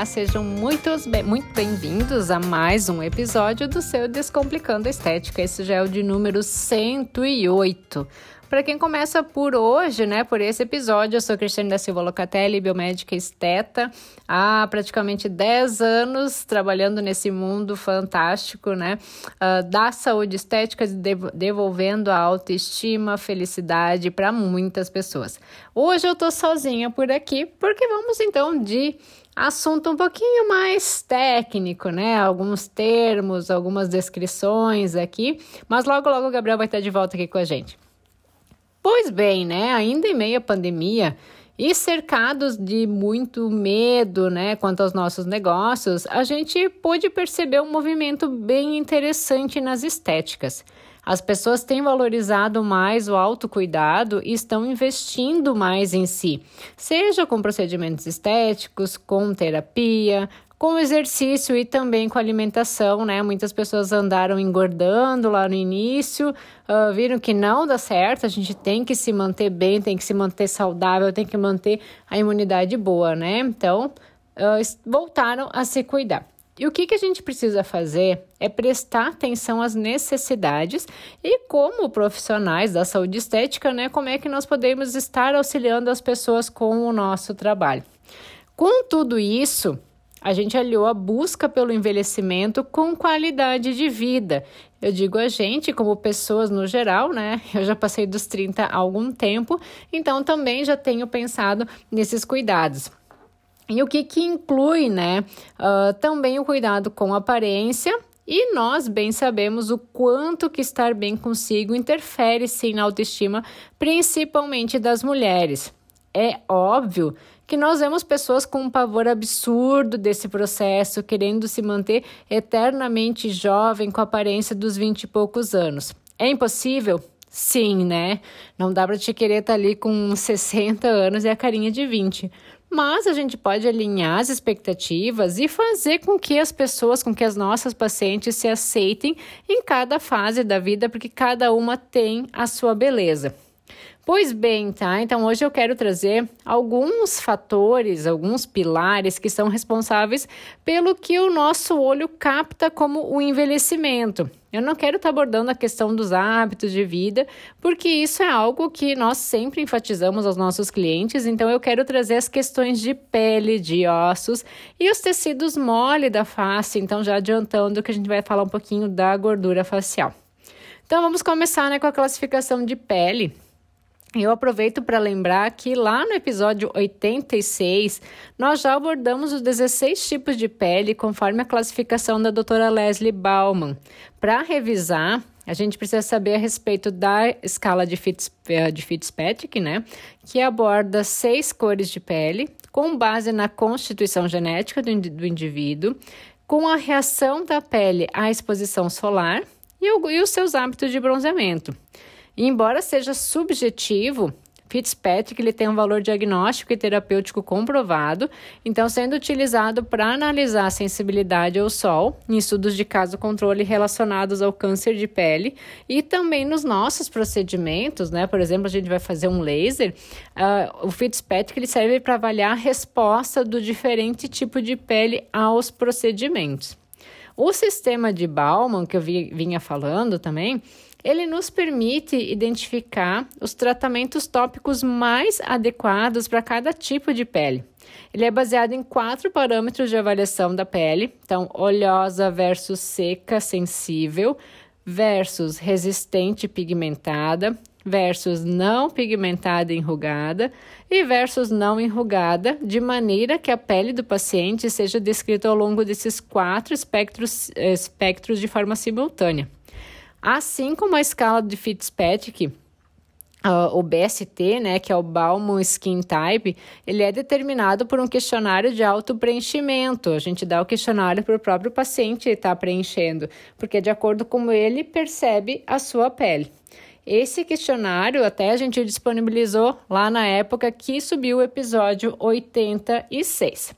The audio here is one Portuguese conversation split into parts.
Olá, sejam muito bem-vindos a mais um episódio do seu Descomplicando Estética. Esse já é o de número 108. Para quem começa por hoje, né, por esse episódio, eu sou Cristiane da Silva Locatelli, biomédica esteta, há praticamente 10 anos trabalhando nesse mundo fantástico, né, uh, da saúde estética, devolvendo a autoestima, felicidade para muitas pessoas. Hoje eu tô sozinha por aqui, porque vamos então de assunto um pouquinho mais técnico, né? Alguns termos, algumas descrições aqui, mas logo logo o Gabriel vai estar de volta aqui com a gente. Pois bem, né? Ainda em meio à pandemia e cercados de muito medo, né, quanto aos nossos negócios, a gente pôde perceber um movimento bem interessante nas estéticas. As pessoas têm valorizado mais o autocuidado e estão investindo mais em si, seja com procedimentos estéticos, com terapia, com exercício e também com alimentação, né? Muitas pessoas andaram engordando lá no início, uh, viram que não dá certo, a gente tem que se manter bem, tem que se manter saudável, tem que manter a imunidade boa, né? Então, uh, voltaram a se cuidar. E o que, que a gente precisa fazer é prestar atenção às necessidades e, como profissionais da saúde estética, né, como é que nós podemos estar auxiliando as pessoas com o nosso trabalho. Com tudo isso, a gente aliou a busca pelo envelhecimento com qualidade de vida. Eu digo a gente, como pessoas no geral, né? Eu já passei dos 30 há algum tempo, então também já tenho pensado nesses cuidados. E o que, que inclui, né? Uh, também o cuidado com aparência. E nós bem sabemos o quanto que estar bem consigo interfere sim na autoestima, principalmente das mulheres. É óbvio que nós vemos pessoas com um pavor absurdo desse processo, querendo se manter eternamente jovem com a aparência dos vinte e poucos anos. É impossível? Sim, né? Não dá para te querer estar tá ali com 60 anos e a carinha de 20. Mas a gente pode alinhar as expectativas e fazer com que as pessoas, com que as nossas pacientes se aceitem em cada fase da vida, porque cada uma tem a sua beleza. Pois bem, tá? Então hoje eu quero trazer alguns fatores, alguns pilares que são responsáveis pelo que o nosso olho capta como o envelhecimento. Eu não quero estar tá abordando a questão dos hábitos de vida, porque isso é algo que nós sempre enfatizamos aos nossos clientes, então eu quero trazer as questões de pele, de ossos e os tecidos mole da face, então já adiantando que a gente vai falar um pouquinho da gordura facial. Então vamos começar né, com a classificação de pele. Eu aproveito para lembrar que lá no episódio 86 nós já abordamos os 16 tipos de pele conforme a classificação da doutora Leslie Bauman. Para revisar, a gente precisa saber a respeito da escala de, Fitz, eh, de Fitzpatrick, né? Que aborda seis cores de pele, com base na constituição genética do, indivíduo, com a reação da pele à exposição solar e, o, e os seus hábitos de bronzeamento. E embora seja subjetivo, Fitzpatrick ele tem um valor diagnóstico e terapêutico comprovado, então sendo utilizado para analisar a sensibilidade ao sol em estudos de caso controle relacionados ao câncer de pele e também nos nossos procedimentos, né? Por exemplo, a gente vai fazer um laser, uh, o Fitzpatrick ele serve para avaliar a resposta do diferente tipo de pele aos procedimentos. O sistema de Bauman, que eu vi, vinha falando também, ele nos permite identificar os tratamentos tópicos mais adequados para cada tipo de pele. Ele é baseado em quatro parâmetros de avaliação da pele, então oleosa versus seca, sensível, versus resistente pigmentada, versus não pigmentada enrugada e versus não enrugada, de maneira que a pele do paciente seja descrita ao longo desses quatro espectros, espectros de forma simultânea. Assim como a escala de Fitzpatrick, uh, o BST, né, que é o Bauman Skin Type, ele é determinado por um questionário de auto-preenchimento. A gente dá o questionário para o próprio paciente estar tá preenchendo, porque é de acordo com ele percebe a sua pele. Esse questionário até a gente disponibilizou lá na época que subiu o episódio 86.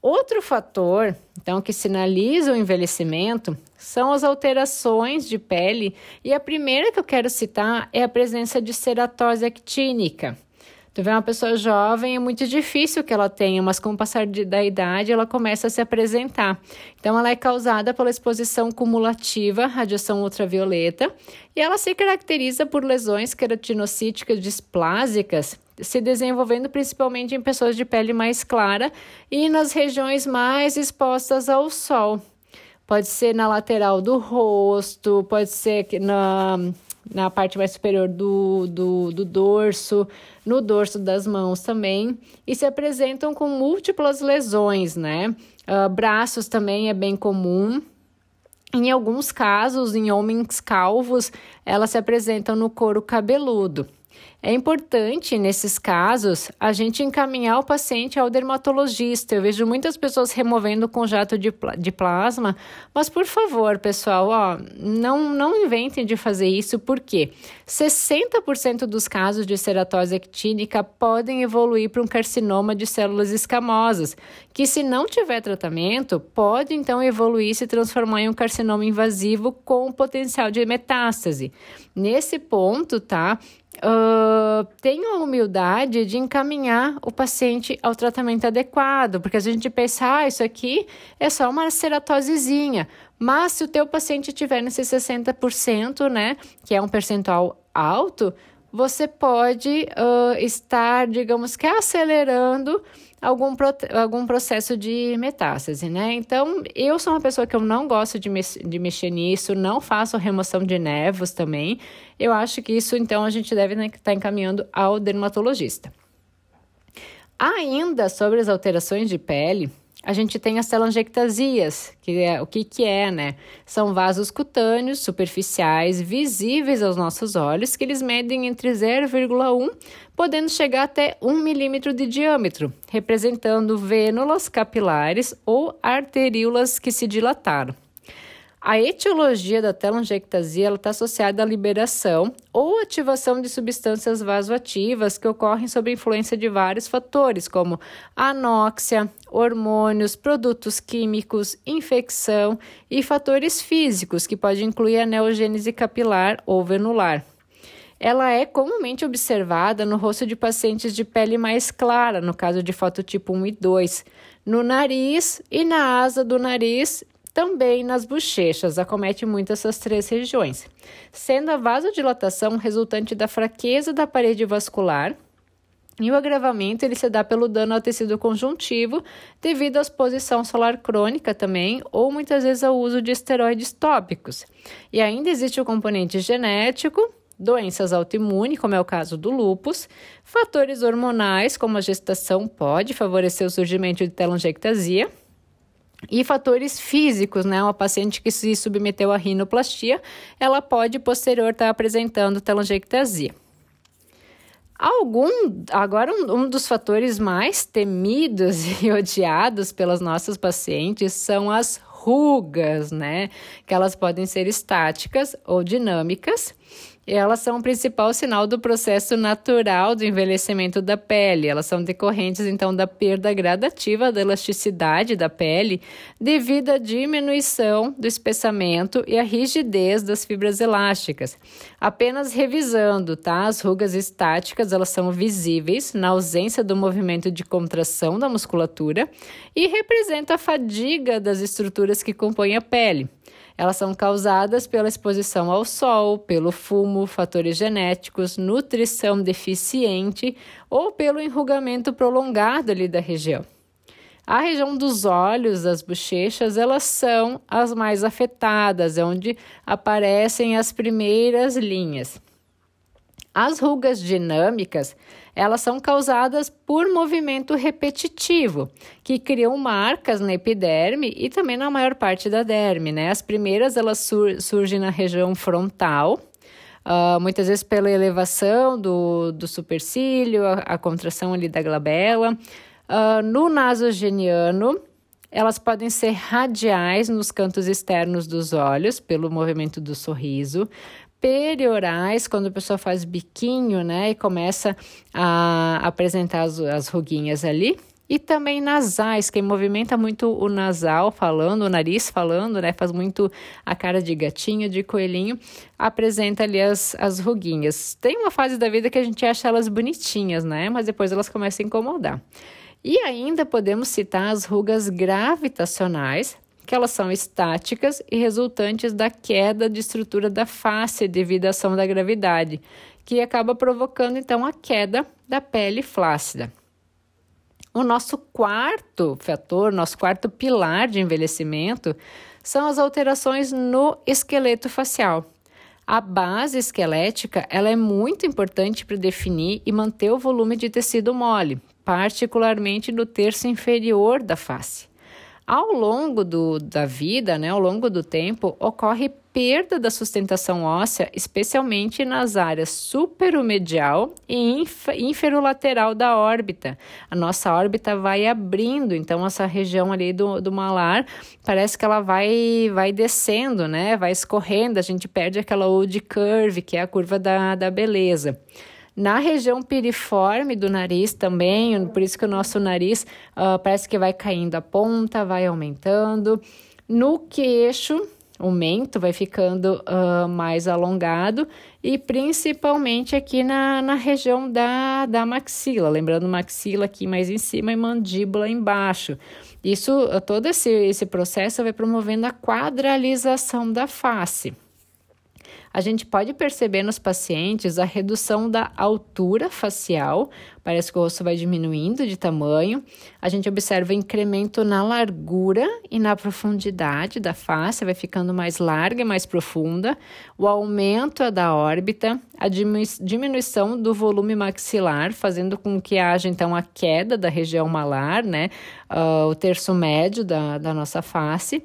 Outro fator, então, que sinaliza o envelhecimento são as alterações de pele, e a primeira que eu quero citar é a presença de ceratose actínica. Tu vê uma pessoa jovem, é muito difícil que ela tenha, mas com o passar de, da idade ela começa a se apresentar. Então, ela é causada pela exposição cumulativa à radiação ultravioleta e ela se caracteriza por lesões queratinocíticas displásicas se desenvolvendo principalmente em pessoas de pele mais clara e nas regiões mais expostas ao sol. Pode ser na lateral do rosto, pode ser na, na parte mais superior do, do, do dorso, no dorso das mãos também, e se apresentam com múltiplas lesões, né? Uh, braços também é bem comum. Em alguns casos, em homens calvos, elas se apresentam no couro cabeludo. É importante, nesses casos, a gente encaminhar o paciente ao dermatologista. Eu vejo muitas pessoas removendo com jato de, de plasma, mas por favor, pessoal, ó, não, não inventem de fazer isso, porque 60% dos casos de ceratose actínica podem evoluir para um carcinoma de células escamosas, que se não tiver tratamento, pode então evoluir e se transformar em um carcinoma invasivo com potencial de metástase. Nesse ponto, tá? Uh, tenham a humildade de encaminhar o paciente ao tratamento adequado, porque a gente pensa, ah, isso aqui é só uma ceratosezinha. Mas se o teu paciente tiver nesse 60%, né, que é um percentual alto, você pode uh, estar, digamos que, acelerando algum, algum processo de metástase, né? Então, eu sou uma pessoa que eu não gosto de, me de mexer nisso, não faço remoção de nervos também. Eu acho que isso, então, a gente deve estar né, tá encaminhando ao dermatologista. Ainda sobre as alterações de pele, a gente tem as telangiectasias, que é o que, que é, né? São vasos cutâneos superficiais visíveis aos nossos olhos, que eles medem entre 0,1 podendo chegar até 1 milímetro de diâmetro, representando vênulas capilares ou arteríolas que se dilataram. A etiologia da telangiectasia está associada à liberação ou ativação de substâncias vasoativas que ocorrem sob influência de vários fatores, como anóxia, hormônios, produtos químicos, infecção e fatores físicos, que pode incluir a neogênese capilar ou venular. Ela é comumente observada no rosto de pacientes de pele mais clara, no caso de fototipo 1 e 2, no nariz e na asa do nariz também nas bochechas, acomete muito essas três regiões, sendo a vasodilatação resultante da fraqueza da parede vascular. E o agravamento ele se dá pelo dano ao tecido conjuntivo devido à exposição solar crônica também, ou muitas vezes ao uso de esteroides tópicos. E ainda existe o componente genético, doenças autoimunes, como é o caso do lúpus, fatores hormonais, como a gestação pode favorecer o surgimento de telangiectasia, e fatores físicos, né? Uma paciente que se submeteu à rinoplastia, ela pode posterior estar apresentando telangiectasia. Algum, agora um, um, dos fatores mais temidos e odiados pelas nossas pacientes são as rugas, né? Que elas podem ser estáticas ou dinâmicas elas são o principal sinal do processo natural do envelhecimento da pele. Elas são decorrentes, então, da perda gradativa da elasticidade da pele devido à diminuição do espessamento e à rigidez das fibras elásticas. Apenas revisando, tá? As rugas estáticas, elas são visíveis na ausência do movimento de contração da musculatura e representa a fadiga das estruturas que compõem a pele. Elas são causadas pela exposição ao sol, pelo fumo, fatores genéticos, nutrição deficiente ou pelo enrugamento prolongado ali da região. A região dos olhos, das bochechas, elas são as mais afetadas, é onde aparecem as primeiras linhas. As rugas dinâmicas, elas são causadas por movimento repetitivo, que criam marcas na epiderme e também na maior parte da derme, né? As primeiras, elas sur surgem na região frontal, uh, muitas vezes pela elevação do, do supercílio, a, a contração ali da glabela. Uh, no nasogeniano, elas podem ser radiais nos cantos externos dos olhos, pelo movimento do sorriso periorais, quando a pessoa faz biquinho, né, e começa a apresentar as, as ruguinhas ali. e também nasais, quem movimenta muito o nasal falando, o nariz falando, né, faz muito a cara de gatinho, de coelhinho, apresenta ali as, as ruguinhas. Tem uma fase da vida que a gente acha elas bonitinhas, né, mas depois elas começam a incomodar. E ainda podemos citar as rugas gravitacionais, que elas são estáticas e resultantes da queda de estrutura da face devido à ação da gravidade, que acaba provocando então a queda da pele flácida. O nosso quarto fator, nosso quarto pilar de envelhecimento, são as alterações no esqueleto facial. A base esquelética ela é muito importante para definir e manter o volume de tecido mole, particularmente no terço inferior da face. Ao longo do, da vida, né, ao longo do tempo, ocorre perda da sustentação óssea, especialmente nas áreas superomedial e inferolateral da órbita. A nossa órbita vai abrindo, então essa região ali do, do malar parece que ela vai, vai descendo, né, vai escorrendo, a gente perde aquela old curve, que é a curva da, da beleza. Na região piriforme do nariz também, por isso que o nosso nariz uh, parece que vai caindo a ponta, vai aumentando. No queixo, o mento vai ficando uh, mais alongado e principalmente aqui na, na região da, da maxila, lembrando maxila aqui mais em cima e mandíbula embaixo. Isso, todo esse, esse processo vai promovendo a quadralização da face. A gente pode perceber nos pacientes a redução da altura facial, parece que o rosto vai diminuindo de tamanho. A gente observa incremento na largura e na profundidade da face, vai ficando mais larga e mais profunda. O aumento da órbita, a diminuição do volume maxilar, fazendo com que haja então a queda da região malar, né? Uh, o terço médio da, da nossa face.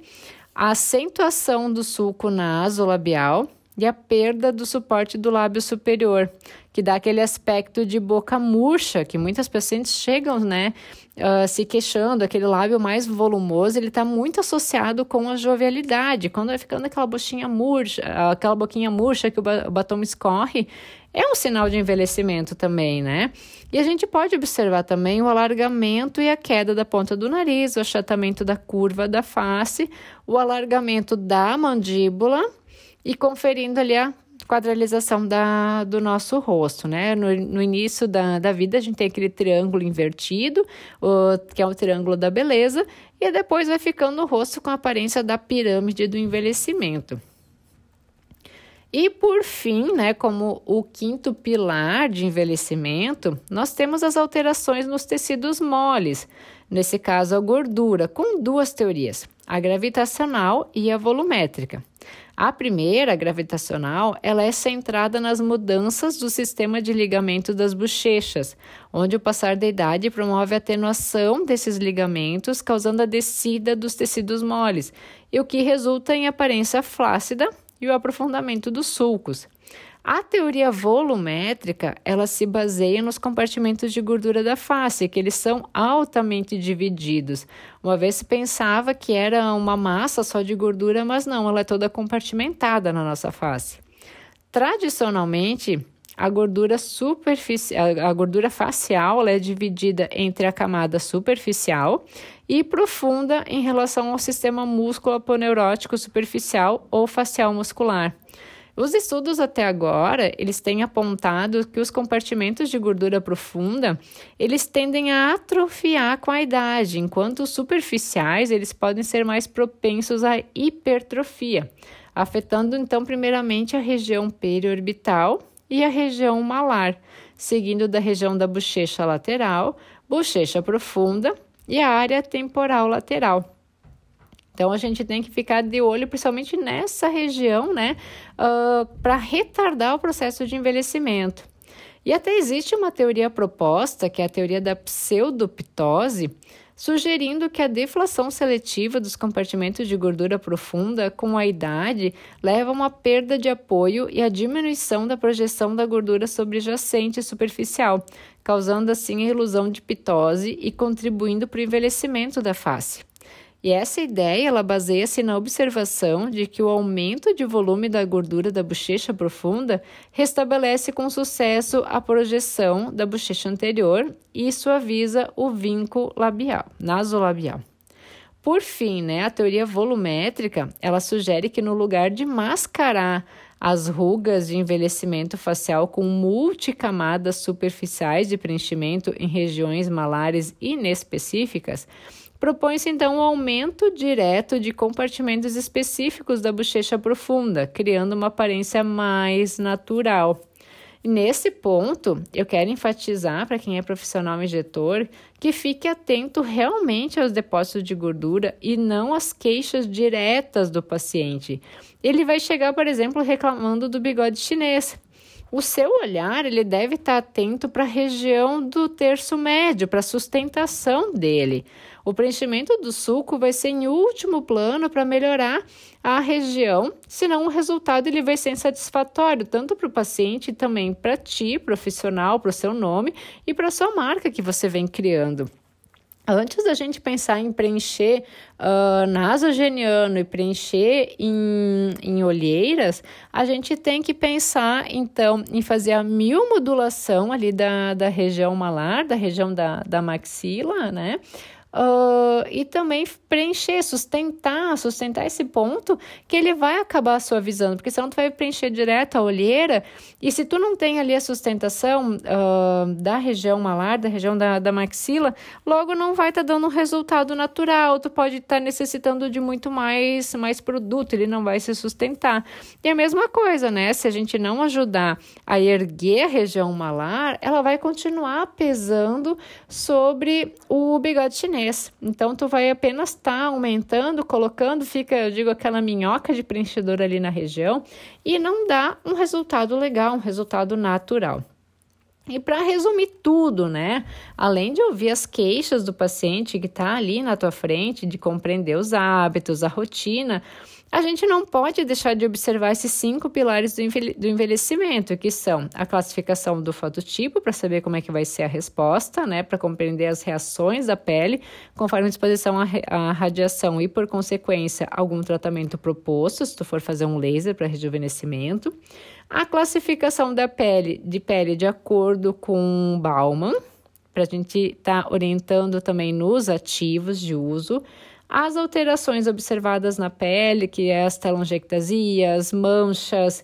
A acentuação do sulco nasolabial, e a perda do suporte do lábio superior, que dá aquele aspecto de boca murcha, que muitas pacientes chegam, né, uh, se queixando, aquele lábio mais volumoso, ele está muito associado com a jovialidade. Quando vai ficando aquela boquinha murcha, aquela boquinha murcha que o batom escorre, é um sinal de envelhecimento também, né? E a gente pode observar também o alargamento e a queda da ponta do nariz, o achatamento da curva da face, o alargamento da mandíbula e conferindo ali a quadralização da, do nosso rosto, né? No, no início da, da vida, a gente tem aquele triângulo invertido, o, que é o triângulo da beleza, e depois vai ficando o rosto com a aparência da pirâmide do envelhecimento. E por fim, né, como o quinto pilar de envelhecimento, nós temos as alterações nos tecidos moles, nesse caso a gordura, com duas teorias, a gravitacional e a volumétrica. A primeira, gravitacional, ela é centrada nas mudanças do sistema de ligamento das bochechas, onde o passar da idade promove a atenuação desses ligamentos, causando a descida dos tecidos moles, e o que resulta em aparência flácida e o aprofundamento dos sulcos. A teoria volumétrica, ela se baseia nos compartimentos de gordura da face, que eles são altamente divididos. Uma vez se pensava que era uma massa só de gordura, mas não, ela é toda compartimentada na nossa face. Tradicionalmente, a gordura superficial, a gordura facial é dividida entre a camada superficial e profunda em relação ao sistema músculo-aponeurótico superficial ou facial muscular. Os estudos até agora, eles têm apontado que os compartimentos de gordura profunda, eles tendem a atrofiar com a idade, enquanto os superficiais, eles podem ser mais propensos à hipertrofia, afetando então primeiramente a região periorbital e a região malar, seguindo da região da bochecha lateral, bochecha profunda e a área temporal lateral. Então a gente tem que ficar de olho, principalmente nessa região, né, uh, ah, para retardar o processo de envelhecimento. E até existe uma teoria proposta, que é a teoria da pseudoptose, sugerindo que a deflação seletiva dos compartimentos de gordura profunda com a idade leva a uma perda de apoio e a diminuição da projeção da gordura sobrejacente superficial, causando assim a ilusão de pitose e contribuindo para o envelhecimento da face. E essa ideia, ela baseia-se na observação de que o aumento de volume da gordura da bochecha profunda restabelece com sucesso a projeção da bochecha anterior e suaviza o vinco labial, nasolabial. Por fim, né, a teoria volumétrica, ela sugere que no lugar de mascarar as rugas de envelhecimento facial com multicamadas superficiais de preenchimento em regiões malares inespecíficas, propõe-se então o um aumento direto de compartimentos específicos da bochecha profunda, criando uma aparência mais natural. Nesse ponto, eu quero enfatizar para quem é profissional injetor que fique atento realmente aos depósitos de gordura e não às queixas diretas do paciente. Ele vai chegar, por exemplo, reclamando do bigode chinês. O seu olhar ele deve estar atento para a região do terço médio, para a sustentação dele. O preenchimento do sulco vai ser em último plano para melhorar a região, senão o resultado ele vai ser insatisfatório tanto para o paciente, também para ti, profissional, para o seu nome e para a sua marca que você vem criando. Antes da gente pensar em preencher uh, nasogeniano e preencher em, em olheiras, a gente tem que pensar, então, em fazer a miomodulação ali da, da região malar, da região da, da maxila, né? Uh, e também preencher, sustentar, sustentar esse ponto que ele vai acabar suavizando, porque senão tu vai preencher direto a olheira e se tu não tem ali a sustentação uh, da região malar, da região da, da maxila, logo não vai estar tá dando um resultado natural, tu pode estar tá necessitando de muito mais, mais produto, ele não vai se sustentar. E a mesma coisa, né? Se a gente não ajudar a erguer a região malar, ela vai continuar pesando sobre o bigode chinês mês. Então, tu vai apenas estar tá aumentando, colocando, fica, eu digo, aquela minhoca de preenchedor ali na região e não dá um resultado legal, um resultado natural. E para resumir tudo, né? Além de ouvir as queixas do paciente que está ali na tua frente, de compreender os hábitos, a rotina, a gente não pode deixar de observar esses cinco pilares do envelhecimento, que são a classificação do fototipo, para saber como é que vai ser a resposta, né, para compreender as reações da pele, conforme a exposição à radiação e, por consequência, algum tratamento proposto, se tu for fazer um laser para rejuvenescimento. A classificação da pele, de pele de acordo com Bauman, para a gente estar tá orientando também nos ativos de uso as alterações observadas na pele, que é as telangiectasias, manchas,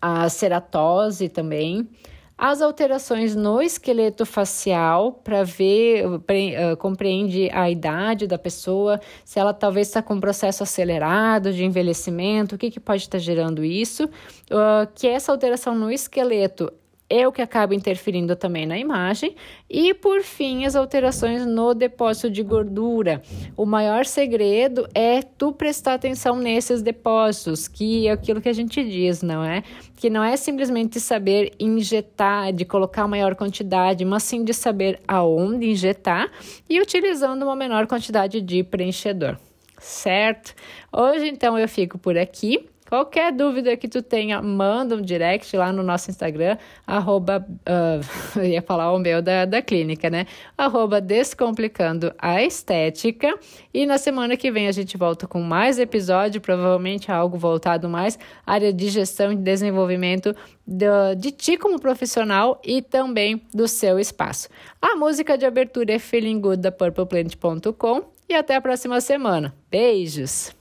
a ceratose também, as alterações no esqueleto facial para ver, pre, uh, compreende a idade da pessoa, se ela talvez está com um processo acelerado de envelhecimento, o que, que pode estar tá gerando isso, uh, que essa alteração no esqueleto é o que acaba interferindo também na imagem. E por fim, as alterações no depósito de gordura. O maior segredo é tu prestar atenção nesses depósitos, que é aquilo que a gente diz, não é? Que não é simplesmente saber injetar, de colocar maior quantidade, mas sim de saber aonde injetar e utilizando uma menor quantidade de preenchedor. Certo? Hoje então eu fico por aqui. Qualquer dúvida que tu tenha, manda um direct lá no nosso Instagram, arroba, uh, ia falar o meu da, da clínica, né? Arroba Descomplicando a Estética. E na semana que vem a gente volta com mais episódio, provavelmente algo voltado mais à área de gestão e desenvolvimento do, de ti como profissional e também do seu espaço. A música de abertura é Feeling Good da PurplePlanet.com e até a próxima semana. Beijos!